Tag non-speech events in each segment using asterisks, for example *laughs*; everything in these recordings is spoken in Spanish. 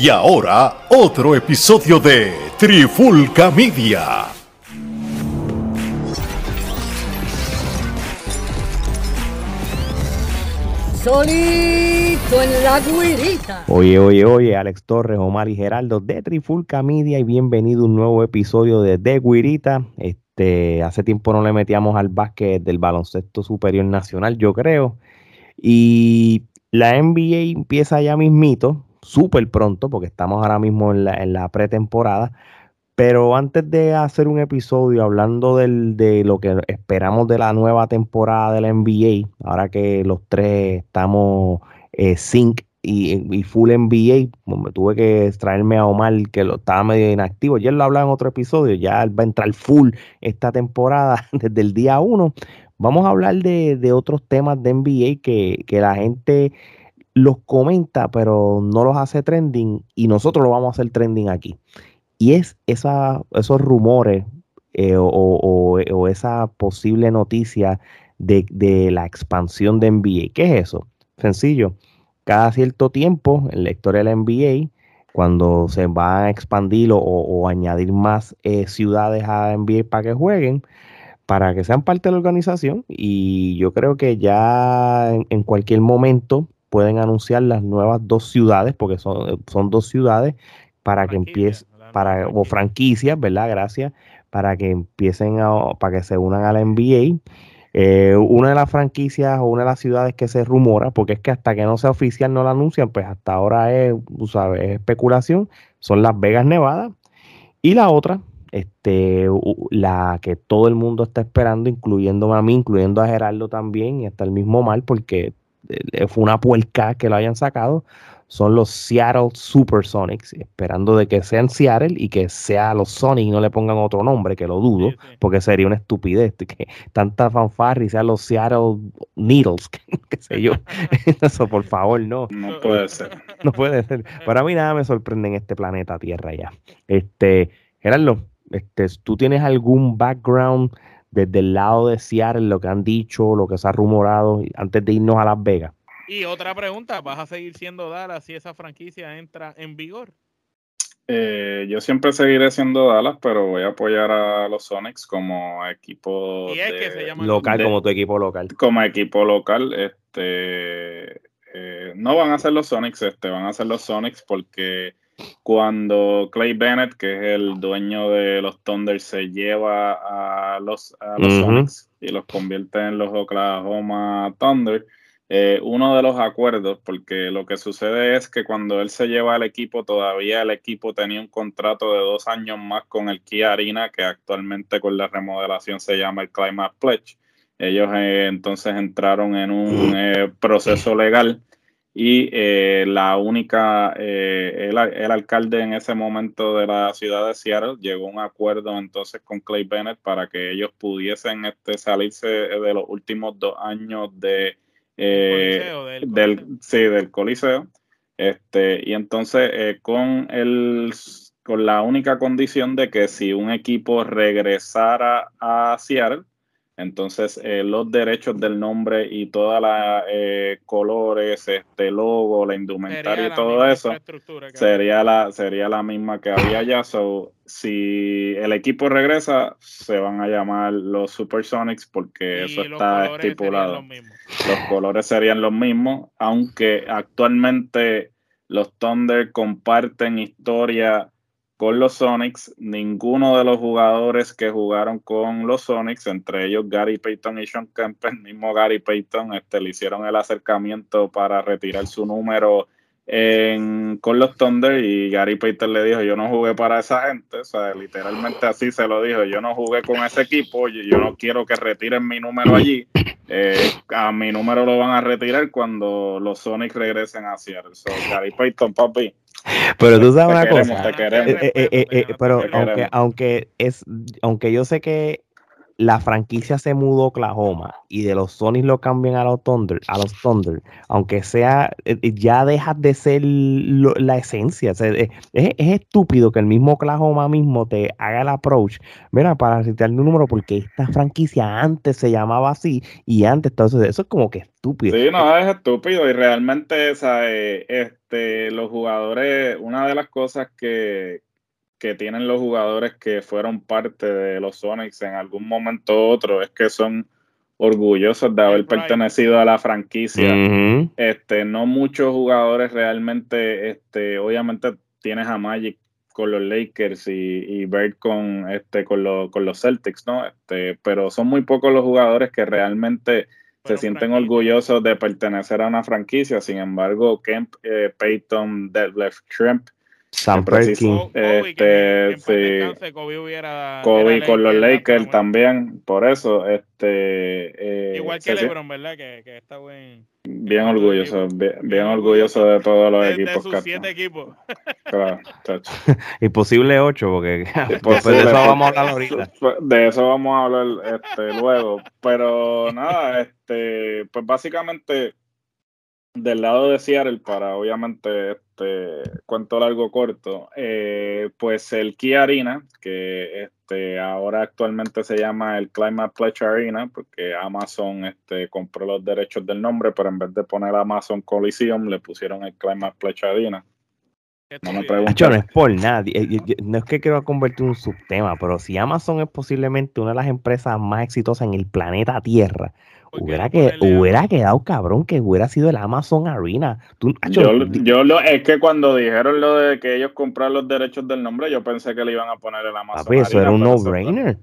Y ahora, otro episodio de Trifulca Media. Solito en la guirita. Oye, oye, oye, Alex Torres, Omar y Geraldo de Trifulca Media y bienvenido a un nuevo episodio de De Guirita. Este, hace tiempo no le metíamos al básquet del baloncesto superior nacional, yo creo. Y la NBA empieza ya mismito, súper pronto, porque estamos ahora mismo en la, pretemporada. Pero antes de hacer un episodio hablando de lo que esperamos de la nueva temporada de la NBA, ahora que los tres estamos eh, sync y, full NBA, me tuve que extraerme a Omar que lo estaba medio inactivo. Ya lo hablaba en otro episodio, ya va a entrar full esta temporada *laughs* desde el día uno. Vamos a hablar de, otros temas de NBA que, que la gente los comenta, pero no los hace trending y nosotros lo vamos a hacer trending aquí. Y es esa, esos rumores eh, o, esa posible noticia de, la expansión de NBA. ¿Qué es eso? Sencillo. Cada cierto tiempo en la historia de la NBA, cuando se va a expandir o, añadir más eh, ciudades a NBA para que jueguen, para que sean parte de la organización. Y yo creo que ya en cualquier momento pueden anunciar las nuevas dos ciudades, porque son, son dos ciudades, para que empiece, para, o franquicias, ¿verdad? Gracias, para que empiecen a, para que se unan a la NBA. Eh, una de las franquicias o una de las ciudades que se rumora, porque es que hasta que no sea oficial no la anuncian, pues hasta ahora es, sabes, es especulación, son Las Vegas, Nevada. Y la otra, este, la que todo el mundo está esperando, incluyendo a mí, incluyendo a Gerardo también, y hasta el mismo Mal, porque fue una puerca que lo hayan sacado, son los Seattle Supersonics, esperando de que sean Seattle y que sea los Sonics y no le pongan otro nombre, que lo dudo, porque sería una estupidez *laughs* que tanta fanfarra y sean los Seattle Needles, *laughs* qué sé yo. *laughs* Eso, por favor, no. No puede ser. No puede ser. Para mí nada me sorprende en este planeta Tierra ya. Este, Gerardo, este, ¿tú tienes algún background desde el lado de Seattle, lo que han dicho, lo que se ha rumorado antes de irnos a Las Vegas. Y otra pregunta, ¿vas a seguir siendo Dallas si esa franquicia entra en vigor? Eh, yo siempre seguiré siendo Dallas, pero voy a apoyar a los Sonics como equipo local, como tu equipo local. Como equipo local, este eh, no van a ser los Sonics, este, van a ser los Sonics porque cuando Clay Bennett, que es el dueño de los Thunder, se lleva a los, a los Sonics y los convierte en los Oklahoma Thunder, eh, uno de los acuerdos, porque lo que sucede es que cuando él se lleva al equipo, todavía el equipo tenía un contrato de dos años más con el Kia Arena, que actualmente con la remodelación se llama el Climate Pledge. Ellos eh, entonces entraron en un *clears throat* eh, proceso legal y eh, la única, eh, el, alcalde en ese momento de la ciudad de Seattle llegó a un acuerdo entonces con Clay Bennett para que ellos pudiesen este, salirse de los últimos dos años de, eh, del, sí, del Coliseo. Este, y entonces con, el, con la única condición de que si un equipo regresara a Seattle, entonces, eh, los derechos del nombre y todas las eh, colores, este logo, la indumentaria y todo eso sería la, sería la misma que había ya. So, si el equipo regresa, se van a llamar los Supersonics porque eso está estipulado. Los colores serían los mismos, aunque actualmente los Thunder comparten historia con los Sonics, ninguno de los jugadores que jugaron con los Sonics, entre ellos Gary Payton y Sean Kemp, el mismo Gary Payton, este, le hicieron el acercamiento para retirar su número con los Thunder y Gary Payton le dijo, yo no jugué para esa gente, o sea, literalmente así se lo dijo, yo no jugué con ese equipo, yo no quiero que retiren mi número allí, eh, a mi número lo van a retirar cuando los Sonics regresen a Seattle. So, Gary Payton, papi, pero tú sabes una cosa. Eh, eh, eh, pero aunque, aunque, es, aunque yo sé que la franquicia se mudó a Oklahoma y de los Sonics lo cambian a los Thunder, a los Thunder, aunque sea, eh, eh, ya dejas de ser la esencia. es, estúpido que el mismo Oklahoma mismo te haga el approach, mira, para citar un número, porque esta franquicia antes se llamaba así y antes, entonces eso es como que estúpido. Sí, no, es estúpido y realmente este, los jugadores, una de las cosas que, que tienen los jugadores que fueron parte de los Sonics en algún momento u otro es que son orgullosos de haber pertenecido a la franquicia. Este, no muchos jugadores realmente, este, obviamente tienes a Magic con los Lakers y, y Bird con este con, con los Celtics, ¿no? Este, pero son muy pocos los jugadores que realmente se sienten orgullosos de pertenecer a una franquicia. Sin embargo, Kemp, eh, Peyton, Detlef Shrimp Sam Perkins. Este, sí. Kobe, con los Lakers también, por eso. este eh, Igual que LeBron, ¿verdad? Que, que está buen, bien orgulloso, bien, orgulloso de todos los equipos. De sus siete equipos. Claro, *laughs* y posible ocho, porque *laughs* pues de eso vamos a hablar ahorita. De eso vamos a hablar este, luego. Pero nada, este, pues básicamente del lado de Seattle, para obviamente este cuento largo corto, eh, pues el Kia Arena, que este, ahora actualmente se llama el Climate Pledge Arena, porque Amazon este, compró los derechos del nombre, pero en vez de poner Amazon Coliseum, le pusieron el Climate Pledge Arena. No me no es por nadie. Eh, no es que quiero convertir un subtema, pero si Amazon es posiblemente una de las empresas más exitosas en el planeta Tierra, Hubiera, que, hubiera quedado cabrón que hubiera sido el Amazon Arena. yo, yo lo, es que cuando dijeron lo de que ellos compraron los derechos del nombre, yo pensé que le iban a poner el Amazon Arena. Eso era un no-brainer.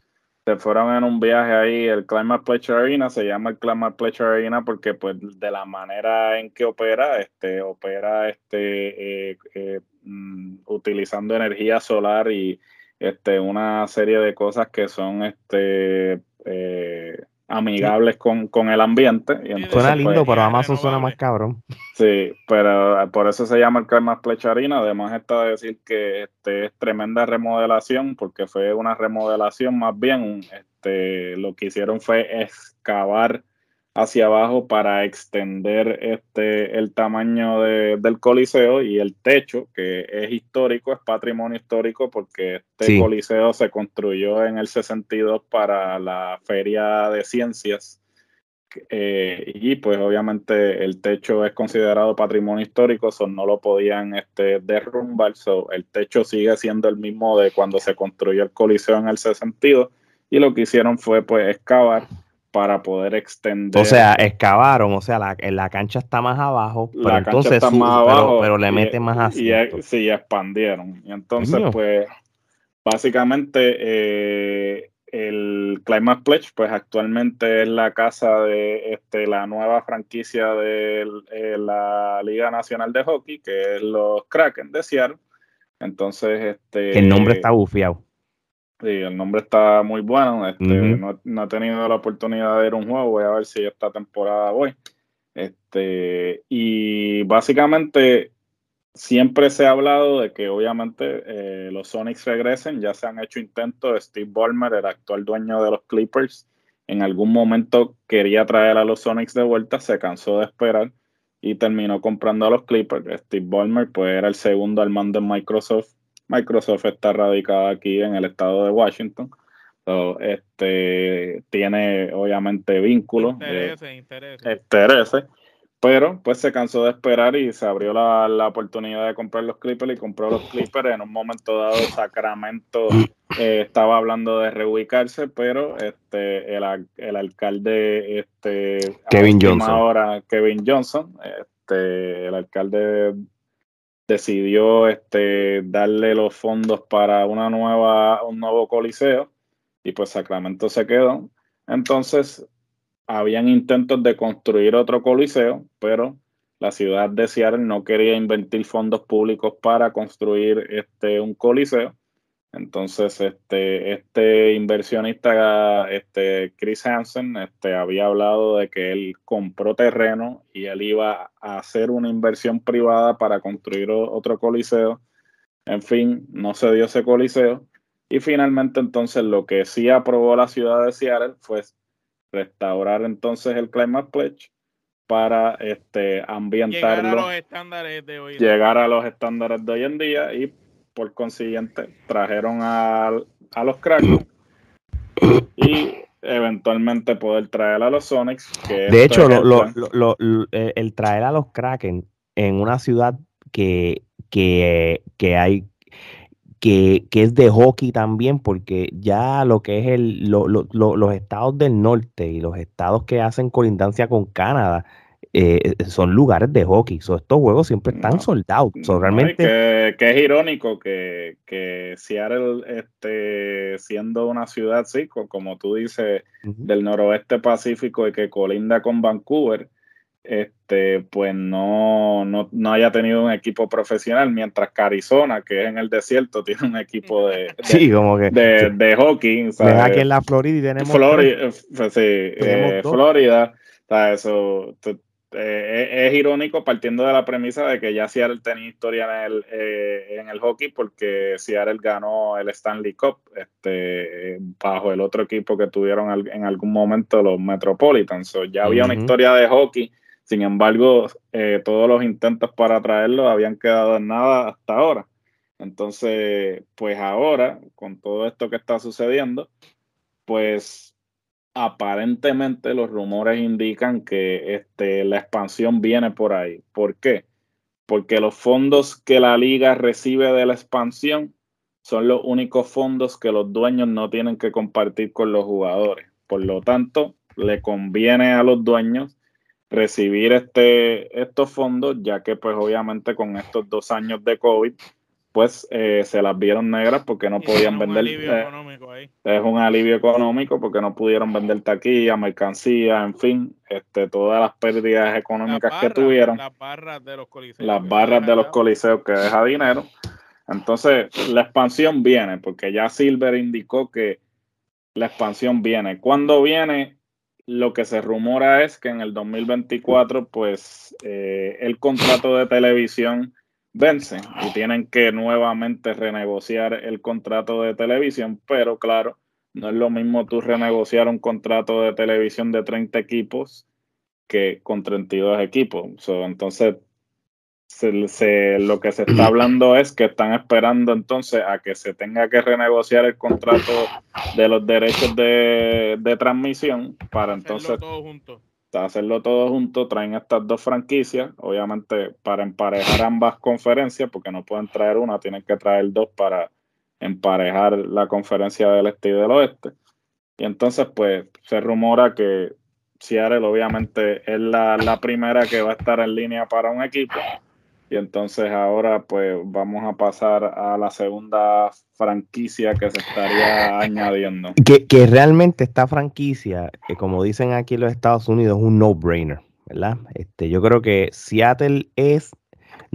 Se fueron en un viaje ahí, el Climate Pledge Arena, se llama el Climate Pledge Arena porque pues de la manera en que opera, este, opera este, eh, eh, mm, utilizando energía solar y este, una serie de cosas que son este, eh, amigables con, con, el ambiente. Y suena lindo, pero Amazon suena más cabrón. Sí, pero eh, por eso se llama el Karma Plecharina. Además está de decir que este es tremenda remodelación, porque fue una remodelación más bien. Este, lo que hicieron fue excavar hacia abajo para extender este el tamaño del coliseo y el techo que es histórico es patrimonio histórico porque este coliseo se construyó en el 62 para la feria de ciencias eh, y pues obviamente el techo es considerado patrimonio histórico so no lo podían este derrumbar so el techo sigue siendo el mismo de cuando se construyó el coliseo en el 62 y lo que hicieron fue pues excavar para poder extender. O sea, excavaron, o sea, la, la cancha está más abajo, pero la entonces está más abajo, pero, le mete más hacia. Y, sí, expandieron. Y entonces, pues, básicamente, eh, el Climate Pledge, pues actualmente es la casa de este, la nueva franquicia de eh, la Liga Nacional de Hockey, que es los Kraken de Seattle. Entonces, este. El nombre está bufiado. Sí, el nombre está muy bueno. Este, no, he tenido la oportunidad de ver un juego. Voy a ver si esta temporada voy. Este, y básicamente siempre se ha hablado de que obviamente eh, los Sonics regresen. Ya se han hecho intentos. Steve Ballmer, el actual dueño de los Clippers, en algún momento quería traer a los Sonics de vuelta. Se cansó de esperar y terminó comprando a los Clippers. Steve Ballmer pues era el segundo al mando de Microsoft Microsoft está radicada aquí en el estado de Washington. este, tiene obviamente vínculos. Intereses, Pero pues se cansó de esperar y se abrió la, oportunidad de comprar los Clippers y compró los Clippers. En un momento dado, Sacramento eh, estaba hablando de reubicarse, pero este el, el alcalde este Kevin Johnson. Ahora, Kevin Johnson, este, el alcalde decidió este, darle los fondos para una nueva, un nuevo coliseo y pues Sacramento se quedó. Entonces, habían intentos de construir otro coliseo, pero la ciudad de Seattle no quería invertir fondos públicos para construir este, un coliseo. Entonces, este, este inversionista, este Chris Hansen, este, había hablado de que él compró terreno y él iba a hacer una inversión privada para construir otro coliseo. En fin, no se dio ese coliseo. Y finalmente entonces lo que sí aprobó la ciudad de Seattle fue restaurar entonces el Climate Pledge para este, ambientarlo. Llegar a los estándares de hoy. Llegar a los estándares de hoy en día y por consiguiente trajeron a, a los Kraken y eventualmente poder traer a los Sonics. de hecho, el traer a los Kraken en una ciudad que, que, que hay que, que, es de hockey también, porque ya lo que es el, los estados del norte y los estados que hacen colindancia con Canadá eh, son lugares de hockey. estos juegos siempre están soldados. realmente... que, es irónico que, que Seattle, este, siendo una ciudad, sí, como tú dices, del noroeste pacífico y que colinda con Vancouver, este, pues no, no, haya tenido un equipo profesional, mientras que Arizona, que es en el desierto, *laughs* tiene un equipo de, *laughs* de, hockey. aquí en la Florida y tenemos. Florida, pues sí, eh, Florida. Eso, eh, es, irónico partiendo de la premisa de que ya Seattle tenía historia en el, eh, en el hockey porque Seattle ganó el Stanley Cup este, bajo el otro equipo que tuvieron en algún momento los Metropolitans. ya había una historia de hockey sin embargo, eh, todos los intentos para traerlo habían quedado en nada hasta ahora. Entonces, pues ahora, con todo esto que está sucediendo, pues aparentemente los rumores indican que este, la expansión viene por ahí. ¿Por qué? Porque los fondos que la liga recibe de la expansión son los únicos fondos que los dueños no tienen que compartir con los jugadores. Por lo tanto, le conviene a los dueños recibir este, estos fondos, ya que pues obviamente con estos dos años de COVID, pues eh, se las vieron negras porque no podían vender. Eh, es un alivio económico porque no pudieron vender taquilla, mercancía, en fin, este, todas las pérdidas económicas que tuvieron. Las barras de los coliseos. Las barras de los coliseos que deja dinero. Entonces, la expansión viene, porque ya Silver indicó que la expansión viene. ¿Cuándo viene? lo que se rumora es que en el 2024, pues eh, el contrato de televisión vence y tienen que nuevamente renegociar el contrato de televisión, pero claro, no es lo mismo tú renegociar un contrato de televisión de 30 equipos que con 32 equipos. entonces, se, lo que se está *clears throat* hablando es que están esperando entonces a que se tenga que renegociar el contrato de los derechos de, transmisión para entonces hacerlo todo junto. Hacerlo todo junto. Traen estas dos franquicias, obviamente para emparejar ambas conferencias, porque no pueden traer una, tienen que traer dos para emparejar la conferencia del este y del oeste. Y entonces, pues, se rumora que Seattle obviamente es la, la primera que va a estar en línea para un equipo y entonces ahora pues vamos a pasar a la segunda franquicia que se estaría *laughs* añadiendo. Que, realmente esta franquicia, eh, como dicen aquí en los Estados Unidos, es un no-brainer, ¿verdad? Este, yo creo que Seattle es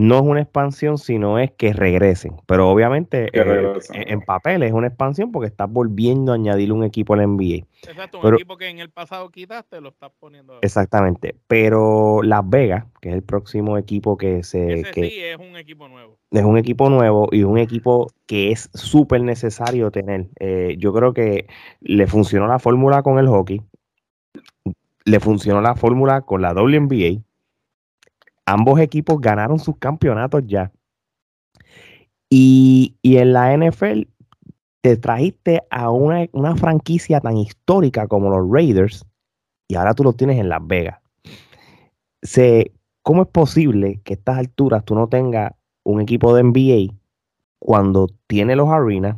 no es una expansión, sino es que regresen. Pero obviamente eh, en papel es una expansión porque estás volviendo a añadir un equipo al NBA. Exacto, un equipo que en el pasado quitaste, lo estás poniendo. Exactamente. Pero Las Vegas, que es el próximo equipo que se. Ese sí, es un equipo nuevo. Es un equipo nuevo y un equipo que es súper necesario tener. Eh, yo creo que le funcionó la fórmula con el hockey. Le funcionó la fórmula con la WNBA ambos equipos ganaron sus campeonatos ya. Y, en la NFL te trajiste a una, franquicia tan histórica como los Raiders y ahora tú lo tienes en Las Vegas. ¿Cómo es posible que a estas alturas tú no tengas un equipo de NBA cuando tiene los arenas,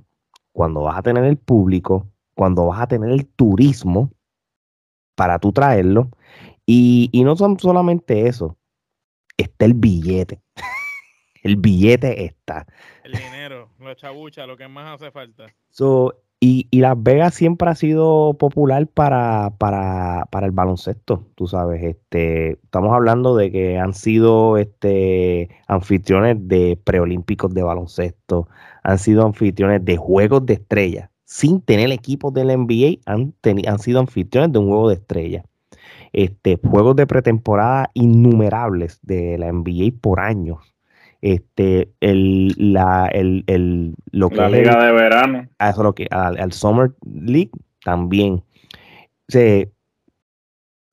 cuando vas a tener el público, cuando vas a tener el turismo para tú traerlo? Y, y no son solamente eso, está el billete. *laughs* el billete está. El dinero, la chabucha, lo que más hace falta. y, Las Vegas siempre ha sido popular para, para, para, el baloncesto, tú sabes. Este, estamos hablando de que han sido este, anfitriones de preolímpicos de baloncesto, han sido anfitriones de juegos de estrellas. Sin tener equipos del NBA, han, han sido anfitriones de un juego de estrellas este, juegos de pretemporada innumerables de la NBA por años. este, el, la, el, el, lo que La liga de verano. a eso lo que, al, al Summer League también. Se,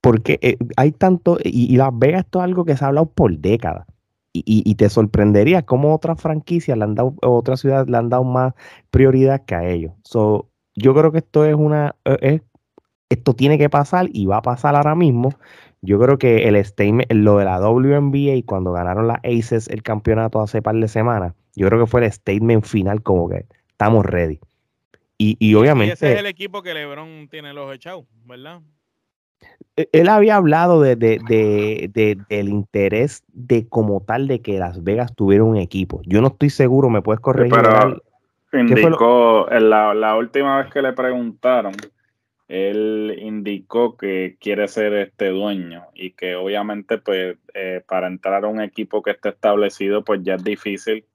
porque eh, hay tanto, y, y Las Vegas esto es algo que se ha hablado por décadas. Y, y- y te sorprendería cómo otras franquicias le han dado, otras ciudades le han dado más prioridad que a ellos. So, yo creo que esto es una, eh, es- esto tiene que pasar y va a pasar ahora mismo. Yo creo que el statement, lo de la WNBA cuando ganaron las Aces el campeonato hace par de semanas, yo creo que fue el statement final como que estamos ready. Y, y Y obviamente ese es el equipo que LeBron tiene los echados, ¿verdad? e- él había hablado de, de- de- de- del interés de como tal de que Las Vegas tuviera un equipo. Yo no estoy seguro, me puedes corregir. pero- lo- Indicó, en la, la última vez que le preguntaron, él indicó que quiere ser este dueño y que obviamente pues eh, para entrar a un equipo que esté establecido pues ya es difícil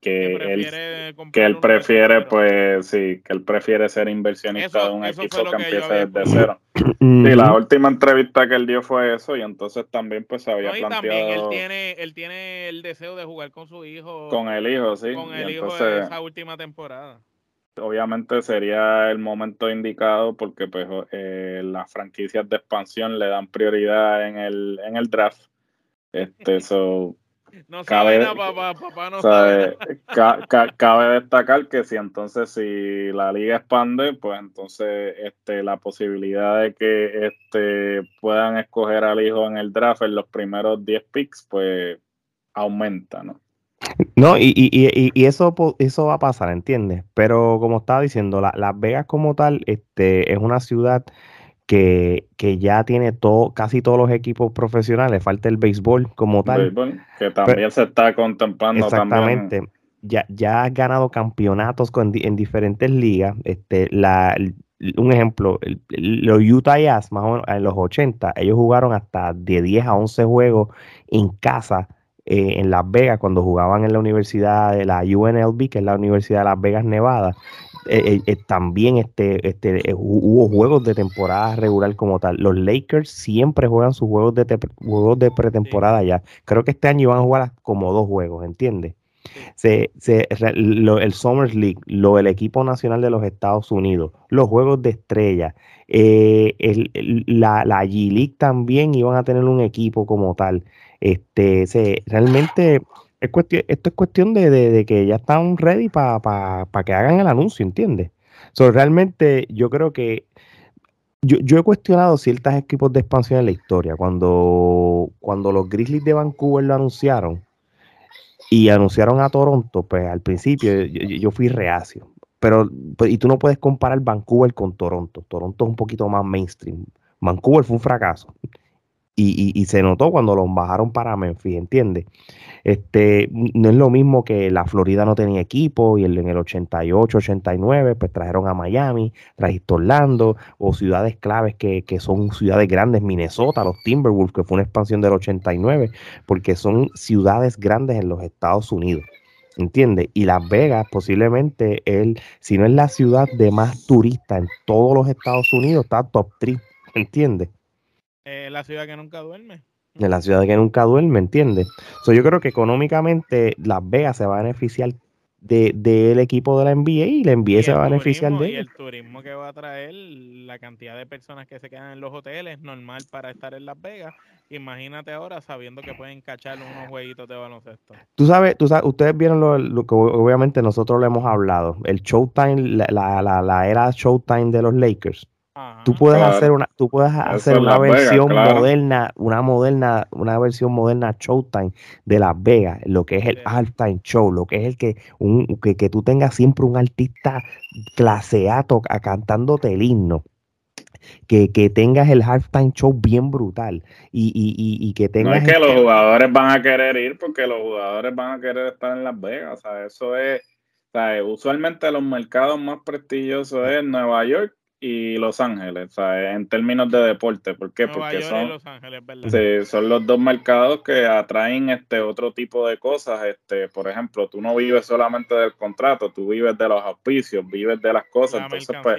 que, Que él que él prefiere pues sí que él prefiere ser inversionista Eso- de un equipo que que empiece desde cero. *clears throat* Sí la última entrevista que él dio fue eso y entonces también pues se había No, y también él planteado tiene, él tiene el deseo de jugar con su hijo, con el hijo sí con y el hijo de esa última temporada. Obviamente sería el momento indicado porque pues eh, las franquicias de expansión le dan prioridad en el en el draft. Este *laughs* so, No Cabe- nada, papá, papá no sabe sabe, ca- ca- cabe destacar que si entonces si la liga expande pues entonces este la posibilidad de que este puedan escoger al hijo en el draft en los primeros 10 picks pues aumenta no No, y, y, y, y eso, eso va a pasar, ¿entiendes? Pero como estaba diciendo, la- Las Vegas como tal este, es una ciudad que, que ya tiene todo, casi todos los equipos profesionales, falta el béisbol como tal. Béisbol, que también se está contemplando también Exactamente. Ya, ya has ganado campeonatos con, en diferentes ligas. Este, la, un ejemplo, los Utah Jazz, más o menos en los 80, ellos jugaron hasta de 10 a 11 juegos en casa eh, en Las Vegas cuando jugaban en la universidad de la UNLV, que es la Universidad de Las Vegas, Nevada. Eh, eh, también este, este, hu- hubo juegos de temporada regular como tal. Los Lakers siempre juegan sus juegos de, juegos de pretemporada ya. Creo que este año van a jugar como dos juegos, ¿entiendes? Se, se, lo- el Summer League, lo, el equipo nacional de los Estados Unidos, los juegos de estrella, eh, el- el- la, la G League también iban a tener un equipo como tal. Este, se, realmente es cuestión, esto es cuestión de, de- que ya están ready para que hagan el anuncio, ¿entiendes? Realmente yo creo que yo, yo he cuestionado ciertos equipos de expansión en la historia. Cuando, cuando los Grizzlies de Vancouver lo anunciaron y anunciaron a Toronto, pues al principio yo, yo- yo fui reacio. Pero, pues, y tú no puedes comparar Vancouver con Toronto. Toronto es un poquito más mainstream. Vancouver fue un fracaso. Y, y- y se notó cuando los bajaron para Memphis, ¿entiendes? Este, no es lo mismo que la Florida no tenía equipo y en el 88, 89, pues trajeron a Miami, trajiste Orlando o ciudades claves que, que son ciudades grandes, Minnesota, los Timberwolves, que fue una expansión del 89, porque son ciudades grandes en los Estados Unidos. ¿Entiendes? Y Las Vegas posiblemente, el, si no es la ciudad de más turistas en todos los Estados Unidos, está top 3, ¿entiendes? Eh, la ciudad que nunca duerme. de la ciudad que nunca duerme, ¿entiendes? So, yo creo que económicamente Las Vegas se va a beneficiar de- del equipo de la NBA y la NBA Y se va a beneficiar turismo- de Y ellos. el turismo que va a traer, la cantidad de personas que se quedan en los hoteles, normal para estar en Las Vegas. Imagínate ahora sabiendo que pueden cachar unos jueguitos de baloncesto. Tú sabes, tú sabes, ustedes vieron lo, lo que obviamente nosotros lo hemos hablado, el Showtime, la, la, la, la era Showtime de los Lakers. Tú puedes Claro. hacer una, tú puedes hacer una Vegas, versión claro. moderna, una moderna, una versión moderna Showtime de Las Vegas, lo que es el Sí. halftime show, lo que es el que un, que, que tú tengas siempre un artista clase A to- a cantándote el himno. Que, que tengas el halftime show bien brutal y, y, y, y que No tengas es que el- los jugadores van a querer ir porque los jugadores van a querer estar en Las Vegas. O sea, eso es. O sea, usualmente los mercados más prestigiosos es Nueva York y Los Ángeles, sea, en términos de deporte. ¿Por qué? Nueva Porque York y son, Los Ángeles, sí, son los dos mercados que atraen este otro tipo de cosas. Este, por ejemplo, tú no vives solamente del contrato, tú vives de los auspicios, vives de las cosas. La Entonces, pues.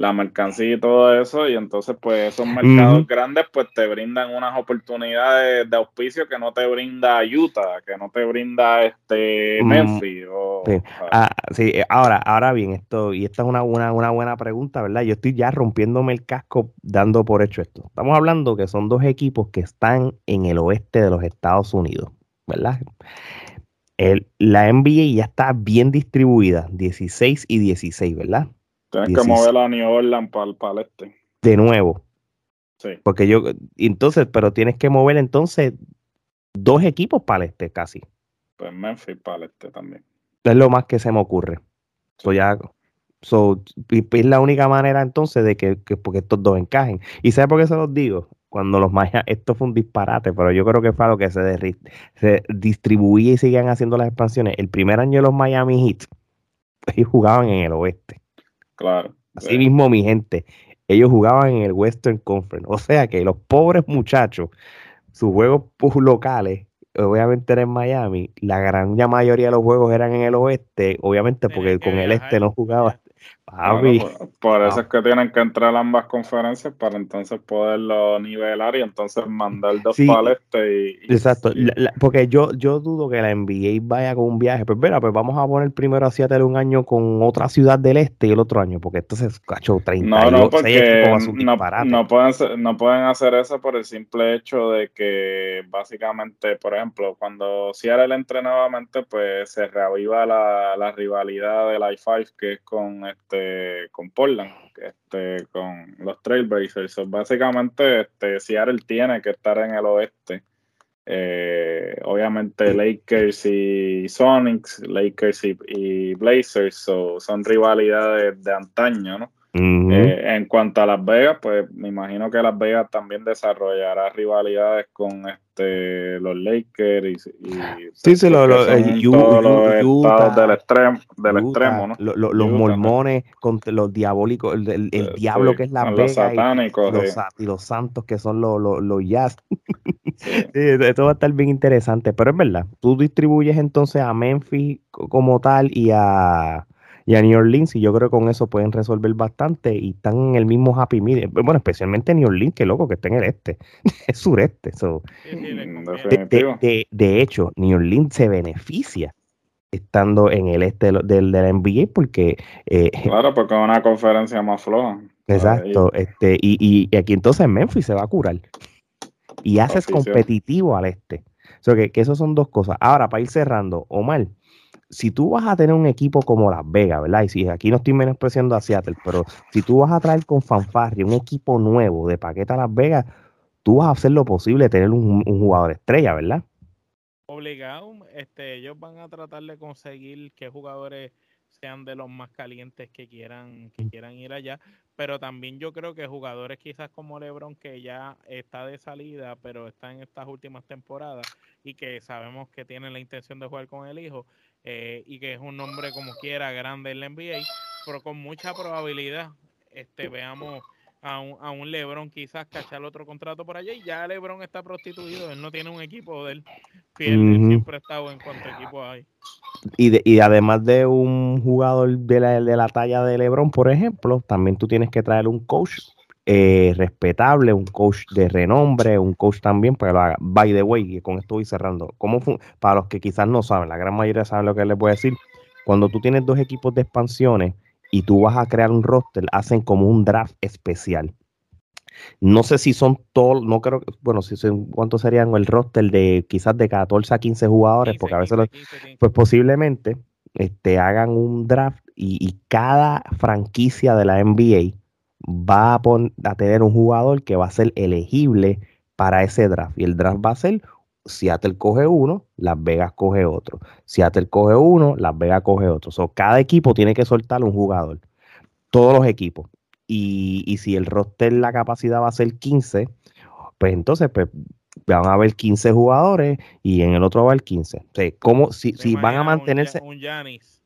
La mercancía y todo eso, y entonces pues esos mercados grandes pues te brindan unas oportunidades de auspicio que no te brinda Utah, que no te brinda este Memphis. Ah, sí. ahora, ahora bien, esto, y esta es una, una, una buena pregunta, ¿verdad? Yo estoy ya rompiéndome el casco dando por hecho esto. Estamos hablando que son dos equipos que están en el oeste de los Estados Unidos, ¿verdad? El, la NBA ya está bien distribuida, 16 y 16, ¿verdad? Tienes que mover a New Orleans para el, este. De nuevo. Sí. Porque yo, entonces, pero tienes que mover entonces dos equipos para el este casi. Pues Memphis para el este también. Es lo más que se me ocurre. So ya, so, es la única manera entonces de que, porque estos dos encajen. ¿Y sabes por qué se los digo? Cuando los mayas, esto fue un disparate, pero yo creo que fue lo que se, se distribuía y seguían haciendo las expansiones. El primer año de los Miami Heat, *laughs* ellos jugaban en el oeste. Claro. Así mismo, mi gente, ellos jugaban en el Western Conference. O sea que los pobres muchachos, sus juegos locales, obviamente eran en Miami, la gran mayoría de los juegos eran en el oeste, obviamente porque con el este no jugaba por, eso es que tienen que entrar ambas conferencias para entonces poderlo nivelar y entonces mandar dos paletes y, Exacto, porque yo, yo dudo que la NBA vaya con un viaje. Pues mira, pues vamos a poner primero a Seattle un año con otra ciudad del este y el otro año, porque entonces, cacho, 30 No, no, porque no, pueden, no pueden hacer eso por el simple hecho de que básicamente, por ejemplo, cuando Seattle entre nuevamente, pues se reaviva la, la rivalidad del I-5 que es con este con Portland, este, con los Trailblazers. básicamente, este, Seattle tiene que estar en el oeste. Eh, obviamente Lakers y Sonics, Lakers y, Blazers son rivalidades de antaño, ¿no? Eh, en cuanto a Las Vegas, pues me imagino que Las Vegas también desarrollará rivalidades con este los Lakers y, sí, sí, los estados del extremo, del extremo ¿no? los mormones los diabólicos, el, eh, diablo que es Las Vegas satánicos, y, los, santos que son los, los, jazz. *laughs* esto va a estar bien interesante, pero es verdad, tú distribuyes entonces a Memphis como tal y a y a New Orleans, y yo creo que con eso pueden resolver bastante y están en el mismo happy medium. Bueno, especialmente New Orleans, que loco que está en el este, *laughs* es sureste. Mm, de, hecho, New Orleans se beneficia estando en el este del, del, NBA porque... Eh, claro, porque es una conferencia más floja. Exacto, este, y, y, aquí entonces Memphis se va a curar y haces competitivo al este. O sea, que, que eso son dos cosas. Ahora, para ir cerrando, Omar, si tú vas a tener un equipo como Las Vegas, ¿verdad? Y si aquí no estoy menospreciando a Seattle, pero si tú vas a traer con fanfarria un equipo nuevo de paqueta a Las Vegas, tú vas a hacer lo posible de tener un, jugador estrella, ¿verdad? Obligado, este, ellos van a tratar de conseguir que jugadores sean de los más calientes que quieran, que quieran ir allá, pero también yo creo que jugadores quizás como LeBron que ya está de salida, pero está en estas últimas temporadas y que sabemos que tiene la intención de jugar con el hijo, eh, y que es un nombre como quiera grande en la NBA, pero con mucha probabilidad este, veamos a un, a un LeBron quizás cachar otro contrato por allá y ya LeBron está prostituido, él no tiene un equipo de él, siempre ha estado en cuanto equipo hay. Y, y además de un jugador de la, de la talla de LeBron, por ejemplo, también tú tienes que traer un coach eh, respetable, un coach de renombre, un coach también, pero by the way, y con esto voy cerrando, ¿cómo para los que quizás no saben, la gran mayoría saben lo que les voy a decir, cuando tú tienes dos equipos de expansiones y tú vas a crear un roster, hacen como un draft especial. No sé si son todos, no creo, bueno, si son, ¿cuántos serían el roster de quizás de 14 a 15 jugadores? porque a veces, pues posiblemente este, hagan un draft y, y, cada franquicia de la NBA va a, tener un jugador que va a ser elegible para ese draft. Y el draft va a ser Seattle coge uno, Las Vegas coge otro. Seattle coge uno, Las Vegas coge otro. So, cada equipo tiene que soltar un jugador. Todos los equipos. Y, si el roster, la capacidad va a ser 15, pues entonces pues, van a haber 15 jugadores y en el otro va a haber 15. O sea, como si, si van a mantenerse. Un,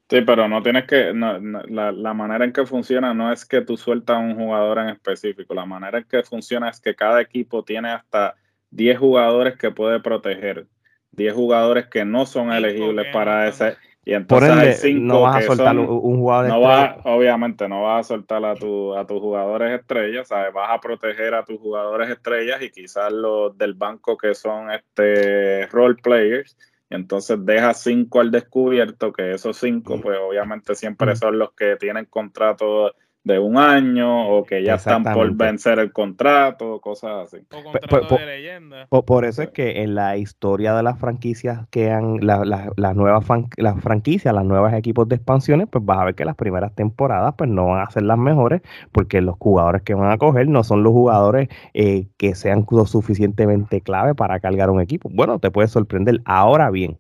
Sí, pero no tienes que, la, manera en que funciona no es que tú sueltas a un jugador en específico, la manera en que funciona es que cada equipo tiene hasta 10 jugadores que puede proteger, 10 jugadores que no son elegibles para ese, Y entonces Por ende, hay cinco no vas a que soltar son- un, un jugador no estrella. vas, obviamente no vas a soltar a, tu, a tus jugadores estrellas, ¿sabes? Vas a proteger a tus jugadores estrellas y quizás los del banco que son este role players. Y entonces dejas cinco al descubierto, que esos cinco, pues obviamente siempre son los que tienen contrato de un año o que ya están por vencer el contrato, cosas así. O contrato po- de leyenda. Por, por eso es que en la historia de las franquicias que han, la- la- las nuevas las franquicias, las nuevos equipos de expansiones, pues vas a ver que las primeras temporadas pues no van a ser las mejores porque los jugadores que van a coger no son los jugadores eh, que sean lo suficientemente clave para cargar un equipo. Bueno, te puede sorprender. Ahora bien,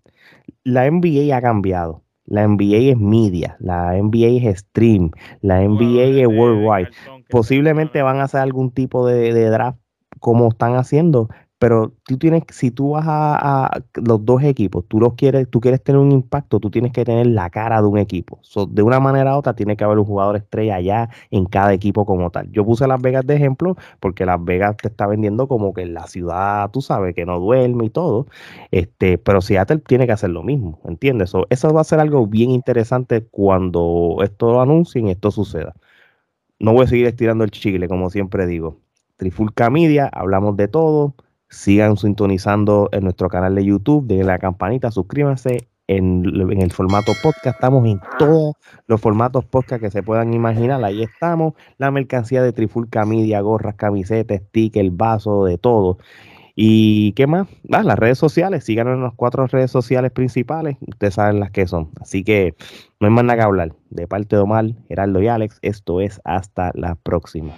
la NBA ha cambiado. La NBA es media, la NBA es stream, la NBA es worldwide. posiblemente van a hacer algún tipo de, de draft como están haciendo, pero tú tienes, si tú vas a, los dos equipos, tú los quieres, tú quieres tener un impacto, tú tienes que tener la cara de un equipo. De una manera u otra tiene que haber un jugador estrella allá en cada equipo como tal. Yo puse Las Vegas de ejemplo porque Las Vegas te está vendiendo como que la ciudad, tú sabes, que no duerme y todo. Este, pero Seattle tiene que hacer lo mismo, ¿entiendes? So, eso va a ser algo bien interesante cuando esto lo anuncien y esto suceda. No voy a seguir estirando el chicle, como siempre digo. Trifulca Media, hablamos de todo. Sigan sintonizando en nuestro canal de YouTube, denle la campanita, suscríbanse. En, en el formato podcast, estamos en todos los formatos podcast que se puedan imaginar. Ahí estamos. La mercancía de Trifulca Media, gorras, camisetas, stickers, vaso, de todo. ¿Y qué más? Ah, las redes sociales, síganos en las cuatro redes sociales principales, ustedes saben las que son. Así que no hay más nada que hablar. De parte de Omar, Geraldo y Alex, esto es hasta la próxima.